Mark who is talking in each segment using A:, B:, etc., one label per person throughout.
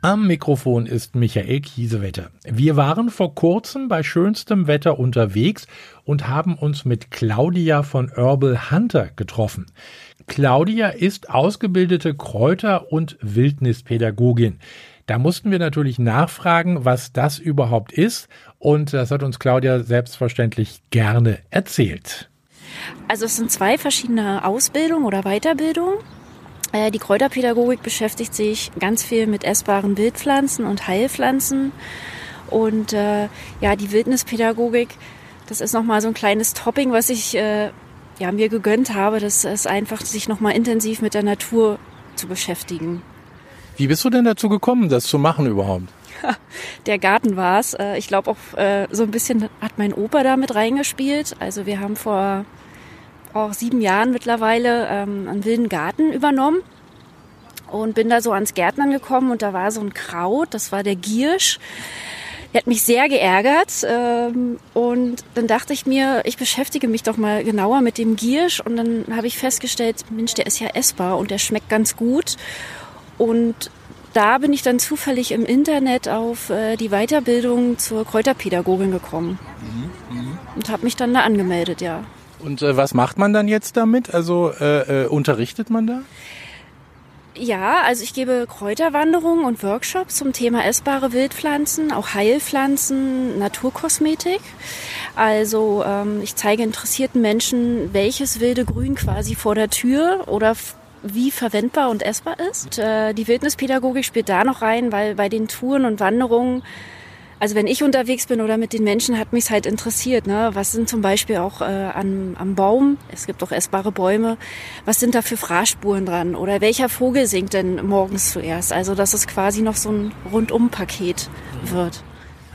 A: Am Mikrofon ist Michael Kiesewetter. Wir waren vor kurzem bei schönstem Wetter unterwegs und haben uns mit Claudia von Herbal Hunter getroffen. Claudia ist ausgebildete Kräuter- und Wildnispädagogin. Da mussten wir natürlich nachfragen, was das überhaupt ist. Und das hat uns Claudia selbstverständlich gerne erzählt.
B: Also es sind zwei verschiedene Ausbildungen oder Weiterbildungen. Äh, die Kräuterpädagogik beschäftigt sich ganz viel mit essbaren Wildpflanzen und Heilpflanzen. Und äh, ja, die Wildnispädagogik, das ist nochmal so ein kleines Topping, was ich äh, ja, mir gegönnt habe. Das ist einfach, sich nochmal intensiv mit der Natur zu beschäftigen.
A: Wie bist du denn dazu gekommen, das zu machen überhaupt?
B: Der Garten war es. Äh, ich glaube auch äh, so ein bisschen hat mein Opa da mit reingespielt. Also wir haben vor auch sieben Jahren mittlerweile ähm, einen wilden Garten übernommen und bin da so ans Gärtnern gekommen und da war so ein Kraut, das war der Giersch. Der hat mich sehr geärgert ähm, und dann dachte ich mir, ich beschäftige mich doch mal genauer mit dem Giersch und dann habe ich festgestellt, Mensch, der ist ja essbar und der schmeckt ganz gut und da bin ich dann zufällig im Internet auf äh, die Weiterbildung zur Kräuterpädagogin gekommen mhm, mh. und habe mich dann da angemeldet, ja.
A: Und äh, was macht man dann jetzt damit? Also äh, äh, unterrichtet man da?
B: Ja, also ich gebe Kräuterwanderungen und Workshops zum Thema essbare Wildpflanzen, auch Heilpflanzen, Naturkosmetik. Also ähm, ich zeige interessierten Menschen, welches wilde Grün quasi vor der Tür oder wie verwendbar und essbar ist. Äh, die Wildnispädagogik spielt da noch rein, weil bei den Touren und Wanderungen also wenn ich unterwegs bin oder mit den Menschen, hat mich halt interessiert. Ne? Was sind zum Beispiel auch äh, an, am Baum? Es gibt auch essbare Bäume. Was sind da für Fraßspuren dran? Oder welcher Vogel singt denn morgens zuerst? Also dass es quasi noch so ein Rundum-Paket wird.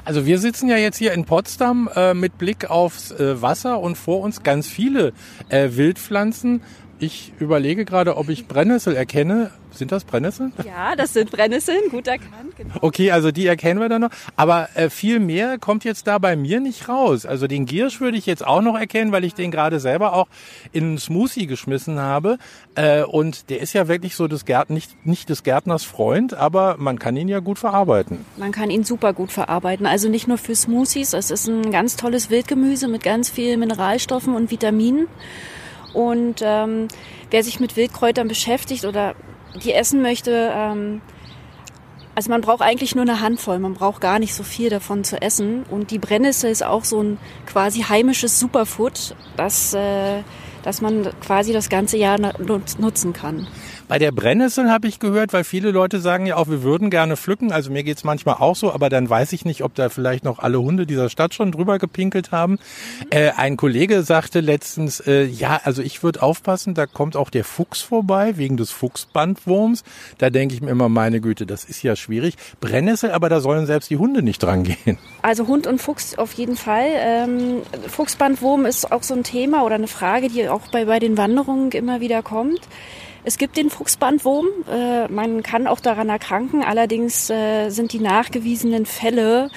A: Also wir sitzen ja jetzt hier in Potsdam äh, mit Blick aufs äh, Wasser und vor uns ganz viele äh, Wildpflanzen. Ich überlege gerade, ob ich Brennnessel erkenne. Sind das Brennnesseln?
B: Ja, das sind Brennnesseln, gut erkannt. Genau.
A: Okay, also die erkennen wir dann noch. Aber äh, viel mehr kommt jetzt da bei mir nicht raus. Also den Giersch würde ich jetzt auch noch erkennen, weil ich den gerade selber auch in einen Smoothie geschmissen habe. Äh, und der ist ja wirklich so des Gärtners, nicht, nicht des Gärtners Freund, aber man kann ihn ja gut verarbeiten.
B: Man kann ihn super gut verarbeiten. Also nicht nur für Smoothies. Es ist ein ganz tolles Wildgemüse mit ganz vielen Mineralstoffen und Vitaminen. Und ähm, wer sich mit Wildkräutern beschäftigt oder die essen möchte, ähm, also man braucht eigentlich nur eine Handvoll, man braucht gar nicht so viel davon zu essen. Und die Brennnessel ist auch so ein quasi heimisches Superfood, das, äh, dass man quasi das ganze Jahr nutzen kann.
A: Bei der Brennnessel habe ich gehört, weil viele Leute sagen ja auch, wir würden gerne pflücken. Also mir geht's manchmal auch so, aber dann weiß ich nicht, ob da vielleicht noch alle Hunde dieser Stadt schon drüber gepinkelt haben. Äh, ein Kollege sagte letztens, äh, ja, also ich würde aufpassen, da kommt auch der Fuchs vorbei, wegen des Fuchsbandwurms. Da denke ich mir immer, meine Güte, das ist ja schwierig. Brennnessel, aber da sollen selbst die Hunde nicht dran gehen.
B: Also Hund und Fuchs auf jeden Fall. Ähm, Fuchsbandwurm ist auch so ein Thema oder eine Frage, die auch bei, bei den Wanderungen immer wieder kommt. Es gibt den Fuchsbandwurm. Äh, man kann auch daran erkranken. Allerdings äh, sind die nachgewiesenen Fälle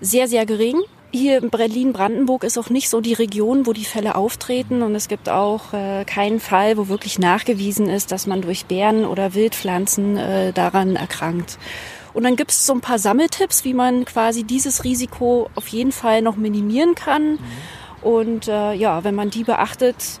B: sehr, sehr gering. Hier in Berlin-Brandenburg ist auch nicht so die Region, wo die Fälle auftreten. Und es gibt auch äh, keinen Fall, wo wirklich nachgewiesen ist, dass man durch Bären oder Wildpflanzen äh, daran erkrankt. Und dann gibt es so ein paar Sammeltipps, wie man quasi dieses Risiko auf jeden Fall noch minimieren kann. Mhm. Und äh, ja, wenn man die beachtet,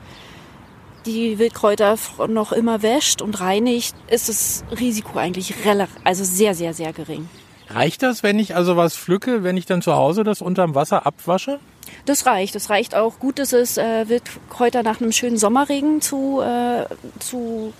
B: die Wildkräuter noch immer wäscht und reinigt, ist das Risiko eigentlich relativ, also sehr, sehr, sehr gering.
A: Reicht das, wenn ich also was pflücke, wenn ich dann zu Hause das unterm Wasser abwasche?
B: Das reicht. Das reicht auch gut, ist es äh, Wildkräuter nach einem schönen Sommerregen zu, äh, zu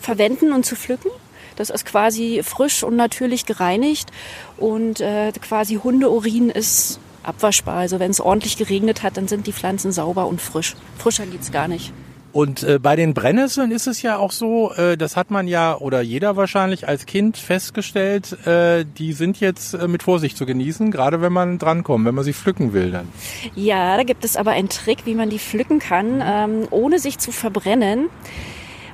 B: verwenden und zu pflücken. Das ist quasi frisch und natürlich gereinigt und äh, quasi Hundeurin ist abwaschbar. Also wenn es ordentlich geregnet hat, dann sind die Pflanzen sauber und frisch. Frischer geht's gar nicht.
A: Und äh, bei den Brennnesseln ist es ja auch so, äh, das hat man ja oder jeder wahrscheinlich als Kind festgestellt, äh, die sind jetzt äh, mit Vorsicht zu genießen, gerade wenn man drankommt, wenn man sie pflücken will dann.
B: Ja, da gibt es aber einen Trick, wie man die pflücken kann, ähm, ohne sich zu verbrennen.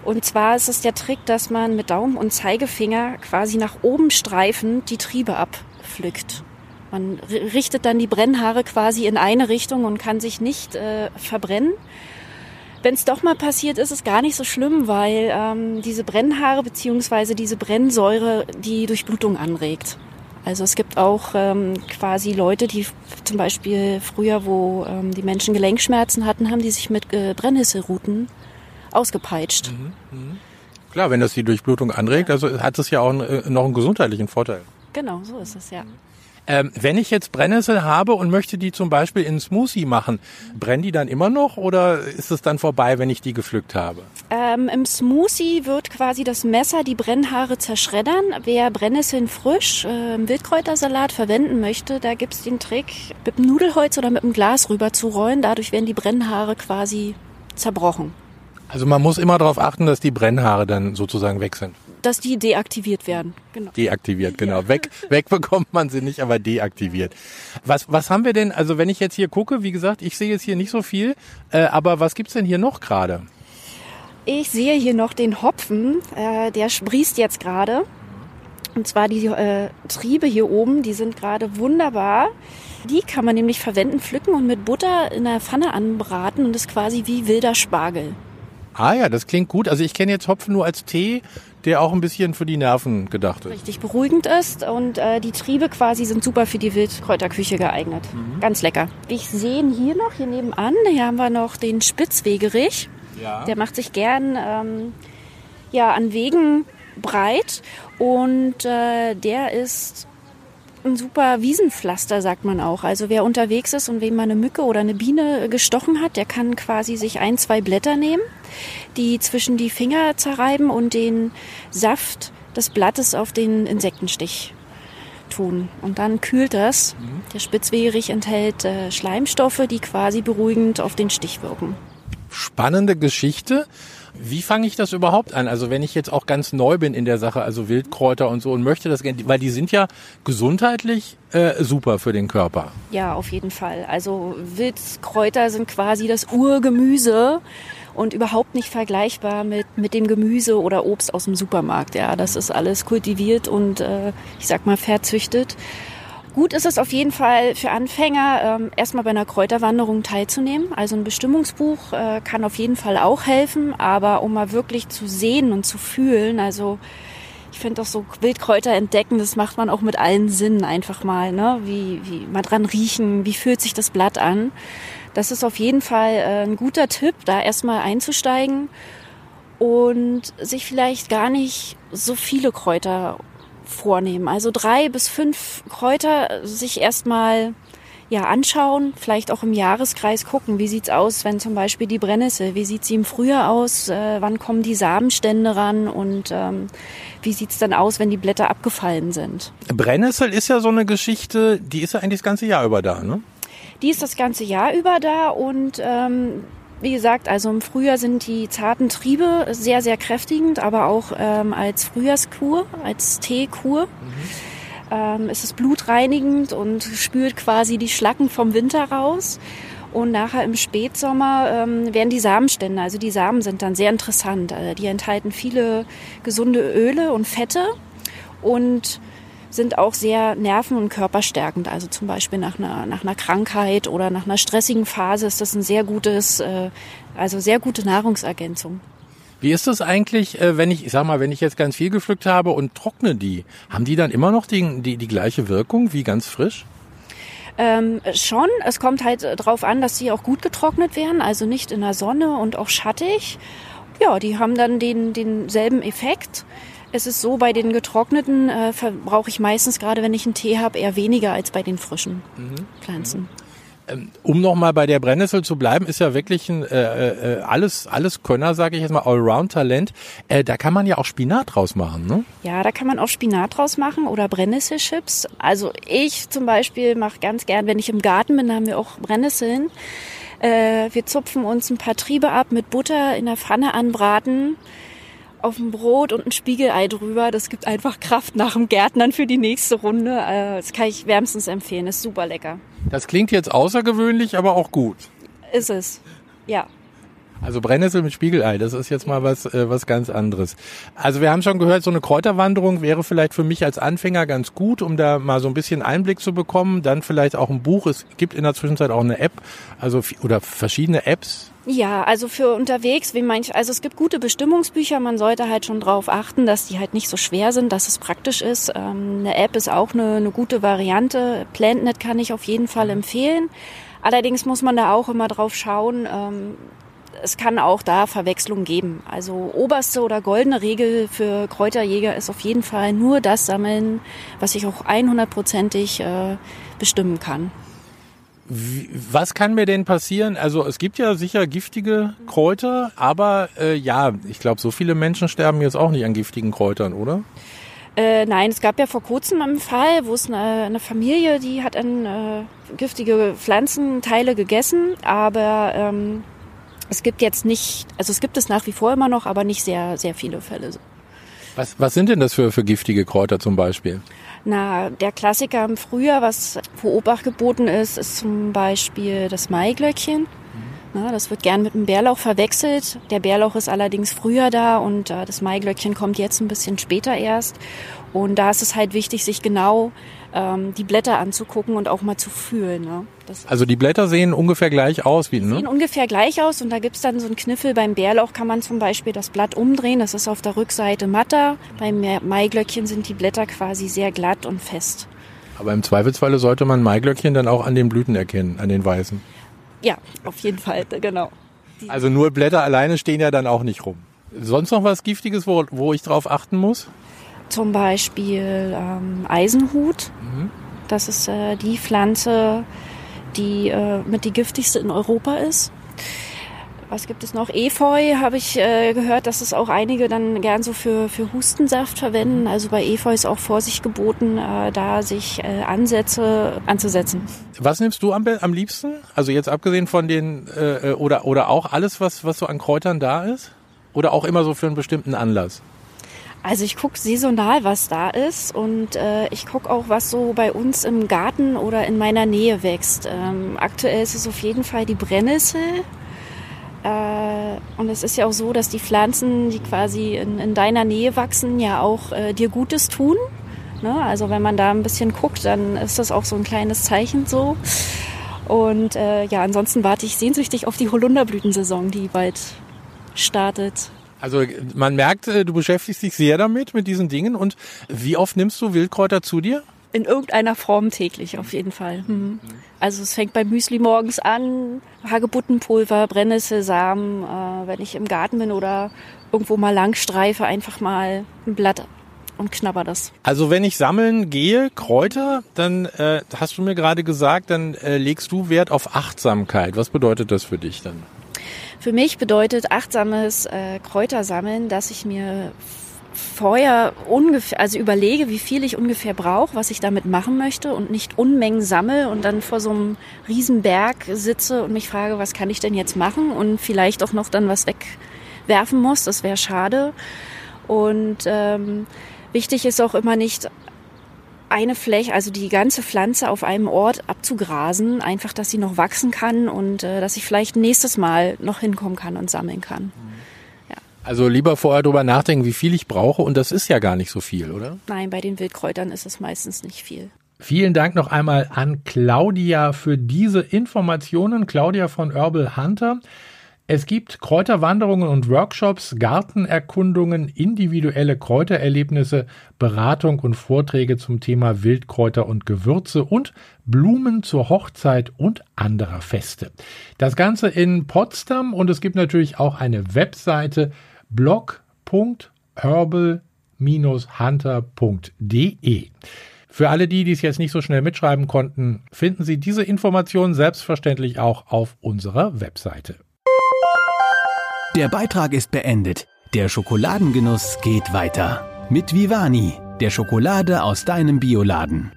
B: Und zwar ist es der Trick, dass man mit Daumen und Zeigefinger quasi nach oben streifend die Triebe abpflückt. Man richtet dann die Brennhaare quasi in eine Richtung und kann sich nicht äh, verbrennen. Wenn es doch mal passiert, ist es gar nicht so schlimm, weil ähm, diese Brennhaare beziehungsweise diese Brennsäure die Durchblutung anregt. Also es gibt auch ähm, quasi Leute, die zum Beispiel früher, wo ähm, die Menschen Gelenkschmerzen hatten, haben die sich mit äh, Brennnesselruten ausgepeitscht. Mhm,
A: mh. Klar, wenn das die Durchblutung anregt, also hat es ja auch einen, noch einen gesundheitlichen Vorteil.
B: Genau, so ist es, ja.
A: Ähm, wenn ich jetzt Brennnessel habe und möchte die zum Beispiel in Smoothie machen, brennen die dann immer noch oder ist es dann vorbei, wenn ich die gepflückt habe?
B: Ähm, Im Smoothie wird quasi das Messer die Brennhaare zerschreddern. Wer Brennnesseln frisch äh, im Wildkräutersalat verwenden möchte, da gibt's den Trick, mit dem Nudelholz oder mit dem Glas rüber zu rollen. Dadurch werden die Brennhaare quasi zerbrochen.
A: Also man muss immer darauf achten, dass die Brennhaare dann sozusagen weg sind.
B: Dass die deaktiviert werden.
A: Genau. Deaktiviert, genau. Ja. Weg, weg bekommt man sie nicht, aber deaktiviert. Was, was haben wir denn, also wenn ich jetzt hier gucke, wie gesagt, ich sehe jetzt hier nicht so viel, äh, aber was gibt's denn hier noch gerade?
B: Ich sehe hier noch den Hopfen, äh, der sprießt jetzt gerade. Und zwar die äh, Triebe hier oben, die sind gerade wunderbar. Die kann man nämlich verwenden, pflücken und mit Butter in der Pfanne anbraten und ist quasi wie wilder Spargel.
A: Ah ja, das klingt gut. Also ich kenne jetzt Hopfen nur als Tee, der auch ein bisschen für die Nerven gedacht ist.
B: Richtig beruhigend ist und äh, die Triebe quasi sind super für die Wildkräuterküche geeignet. Mhm. Ganz lecker. Ich sehe hier noch, hier nebenan, hier haben wir noch den Spitzwegerich. Ja. Der macht sich gern ähm, ja, an Wegen breit und äh, der ist ein super Wiesenpflaster, sagt man auch. Also wer unterwegs ist und wem mal eine Mücke oder eine Biene gestochen hat, der kann quasi sich ein, zwei Blätter nehmen, die zwischen die Finger zerreiben und den Saft des Blattes auf den Insektenstich tun. Und dann kühlt das. Mhm. Der Spitzwegerich enthält äh, Schleimstoffe, die quasi beruhigend auf den Stich wirken.
A: Spannende Geschichte. Wie fange ich das überhaupt an? Also wenn ich jetzt auch ganz neu bin in der Sache, also Wildkräuter und so und möchte das gerne, weil die sind ja gesundheitlich äh, super für den Körper.
B: Ja, auf jeden Fall. Also Wildkräuter sind quasi das Urgemüse und überhaupt nicht vergleichbar mit, mit dem Gemüse oder Obst aus dem Supermarkt. Ja, das ist alles kultiviert und äh, ich sag mal verzüchtet. Gut ist es auf jeden Fall für Anfänger, ähm, erstmal bei einer Kräuterwanderung teilzunehmen. Also ein Bestimmungsbuch äh, kann auf jeden Fall auch helfen, aber um mal wirklich zu sehen und zu fühlen, also ich finde auch so Wildkräuter entdecken, das macht man auch mit allen Sinnen einfach mal, ne? Wie, wie mal dran riechen, wie fühlt sich das Blatt an. Das ist auf jeden Fall äh, ein guter Tipp, da erstmal einzusteigen und sich vielleicht gar nicht so viele Kräuter vornehmen. Also drei bis fünf Kräuter sich erstmal ja, anschauen, vielleicht auch im Jahreskreis gucken, wie sieht's aus, wenn zum Beispiel die Brennnessel, wie sieht sie im Frühjahr aus, äh, wann kommen die Samenstände ran und ähm, wie sieht's dann aus, wenn die Blätter abgefallen sind.
A: Brennnessel ist ja so eine Geschichte, die ist ja eigentlich das ganze Jahr über da, ne?
B: Die ist das ganze Jahr über da und ähm, wie gesagt, also im Frühjahr sind die zarten Triebe sehr, sehr kräftigend, aber auch ähm, als Frühjahrskur, als Teekur. Mhm. Ähm, ist es blutreinigend und spült quasi die Schlacken vom Winter raus. Und nachher im Spätsommer ähm, werden die Samenstände, also die Samen sind dann sehr interessant. Also die enthalten viele gesunde Öle und Fette und sind auch sehr nerven- und körperstärkend. Also zum Beispiel nach einer, nach einer Krankheit oder nach einer stressigen Phase ist das ein sehr gutes, äh, also sehr gute Nahrungsergänzung.
A: Wie ist das eigentlich, äh, wenn ich, ich sag mal, wenn ich jetzt ganz viel gepflückt habe und trockne die, haben die dann immer noch die, die, die gleiche Wirkung wie ganz frisch?
B: Ähm, schon, es kommt halt drauf an, dass sie auch gut getrocknet werden, also nicht in der Sonne und auch schattig. Ja, die haben dann den, denselben Effekt. Es ist so, bei den getrockneten äh, verbrauche ich meistens, gerade wenn ich einen Tee habe, eher weniger als bei den frischen mhm. Pflanzen.
A: Ähm, um nochmal bei der Brennnessel zu bleiben, ist ja wirklich ein äh, äh, alles alles Könner, sage ich jetzt mal, Allround-Talent. Äh, da kann man ja auch Spinat draus machen, ne?
B: Ja, da kann man auch Spinat draus machen oder Brennnesselchips. Also ich zum Beispiel mache ganz gern, wenn ich im Garten bin, da haben wir auch Brennnesseln. Äh, wir zupfen uns ein paar Triebe ab, mit Butter in der Pfanne anbraten auf dem Brot und ein Spiegelei drüber. Das gibt einfach Kraft nach dem Gärtnern für die nächste Runde. Äh, das kann ich wärmstens empfehlen. ist super lecker.
A: Das klingt jetzt außergewöhnlich, aber auch gut.
B: Ist es, ja.
A: Also Brennnessel mit Spiegelei, das ist jetzt mal was, äh, was ganz anderes. Also wir haben schon gehört, so eine Kräuterwanderung wäre vielleicht für mich als Anfänger ganz gut, um da mal so ein bisschen Einblick zu bekommen. Dann vielleicht auch ein Buch. Es gibt in der Zwischenzeit auch eine App, also oder verschiedene Apps.
B: Ja, also für unterwegs, wie manch, also es gibt gute Bestimmungsbücher. Man sollte halt schon darauf achten, dass die halt nicht so schwer sind, dass es praktisch ist. Ähm, eine App ist auch eine, eine gute Variante. PlantNet kann ich auf jeden Fall empfehlen. Allerdings muss man da auch immer drauf schauen, ähm, es kann auch da Verwechslung geben. Also oberste oder goldene Regel für Kräuterjäger ist auf jeden Fall nur das sammeln, was ich auch 100%ig äh, bestimmen kann.
A: Was kann mir denn passieren? Also es gibt ja sicher giftige Kräuter, aber äh, ja, ich glaube, so viele Menschen sterben jetzt auch nicht an giftigen Kräutern, oder?
B: Äh, nein, es gab ja vor kurzem einen Fall, wo es eine, eine Familie, die hat an äh, giftige Pflanzenteile gegessen, aber ähm, es gibt jetzt nicht, also es gibt es nach wie vor immer noch, aber nicht sehr, sehr viele Fälle.
A: Was, was sind denn das für, für giftige Kräuter zum Beispiel?
B: Na, der Klassiker im Frühjahr, was vor Obacht geboten ist, ist zum Beispiel das Maiglöckchen. Na, das wird gern mit dem Bärlauch verwechselt. Der Bärlauch ist allerdings früher da und äh, das Maiglöckchen kommt jetzt ein bisschen später erst. Und da ist es halt wichtig, sich genau ähm, die Blätter anzugucken und auch mal zu fühlen. Ne?
A: also die Blätter sehen ungefähr gleich aus wie, ne?
B: Sehen ungefähr gleich aus und da gibt's dann so einen Kniffel. Beim Bärlauch kann man zum Beispiel das Blatt umdrehen. Das ist auf der Rückseite matter. Beim Maiglöckchen sind die Blätter quasi sehr glatt und fest.
A: Aber im Zweifelsfalle sollte man Maiglöckchen dann auch an den Blüten erkennen, an den weißen.
B: Ja, auf jeden Fall, genau.
A: Die also nur Blätter alleine stehen ja dann auch nicht rum. Sonst noch was Giftiges, wo, wo ich drauf achten muss?
B: Zum Beispiel ähm, Eisenhut. Mhm. Das ist äh, die Pflanze, die äh, mit die giftigste in Europa ist. Was gibt es noch? Efeu habe ich äh, gehört, dass es auch einige dann gern so für, für Hustensaft verwenden. Also bei Efeu ist auch Vorsicht geboten, äh, da sich äh, Ansätze anzusetzen.
A: Was nimmst du am, am liebsten? Also jetzt abgesehen von den äh, äh, oder oder auch alles, was was so an Kräutern da ist? Oder auch immer so für einen bestimmten Anlass?
B: Also ich gucke saisonal, was da ist und äh, ich gucke auch, was so bei uns im Garten oder in meiner Nähe wächst. Ähm, aktuell ist es auf jeden Fall die Brennnessel. Äh, und es ist ja auch so, dass die Pflanzen, die quasi in, in deiner Nähe wachsen, ja auch äh, dir Gutes tun. Ne? Also wenn man da ein bisschen guckt, dann ist das auch so ein kleines Zeichen so. Und äh, ja, ansonsten warte ich sehnsüchtig auf die Holunderblütensaison, die bald startet.
A: Also man merkt, äh, du beschäftigst dich sehr damit, mit diesen Dingen. Und wie oft nimmst du Wildkräuter zu dir?
B: In irgendeiner Form täglich auf jeden Fall. Mhm. Also es fängt beim Müsli morgens an, Hagebuttenpulver, Brennnesselsamen, äh, wenn ich im Garten bin oder irgendwo mal lang streife, einfach mal ein Blatt und knabber das.
A: Also wenn ich sammeln gehe, Kräuter, dann äh, hast du mir gerade gesagt, dann äh, legst du Wert auf Achtsamkeit. Was bedeutet das für dich dann?
B: Für mich bedeutet achtsames äh, Kräutersammeln, dass ich mir vorher ungefähr, also überlege, wie viel ich ungefähr brauche, was ich damit machen möchte und nicht Unmengen sammle und dann vor so einem Riesenberg sitze und mich frage, was kann ich denn jetzt machen und vielleicht auch noch dann was wegwerfen muss. Das wäre schade. Und ähm, wichtig ist auch immer nicht eine Fläche, also die ganze Pflanze auf einem Ort abzugrasen, einfach, dass sie noch wachsen kann und äh, dass ich vielleicht nächstes Mal noch hinkommen kann und sammeln kann.
A: Ja. Also lieber vorher drüber nachdenken, wie viel ich brauche und das ist ja gar nicht so viel, oder?
B: Nein, bei den Wildkräutern ist es meistens nicht viel.
A: Vielen Dank noch einmal an Claudia für diese Informationen. Claudia von Herbal Hunter. Es gibt Kräuterwanderungen und Workshops, Gartenerkundungen, individuelle Kräutererlebnisse, Beratung und Vorträge zum Thema Wildkräuter und Gewürze und Blumen zur Hochzeit und anderer Feste. Das Ganze in Potsdam und es gibt natürlich auch eine Webseite blog.herbal-hunter.de. Für alle die, die es jetzt nicht so schnell mitschreiben konnten, finden Sie diese Informationen selbstverständlich auch auf unserer Webseite.
C: Der Beitrag ist beendet. Der Schokoladengenuss geht weiter. Mit Vivani, der Schokolade aus deinem Bioladen.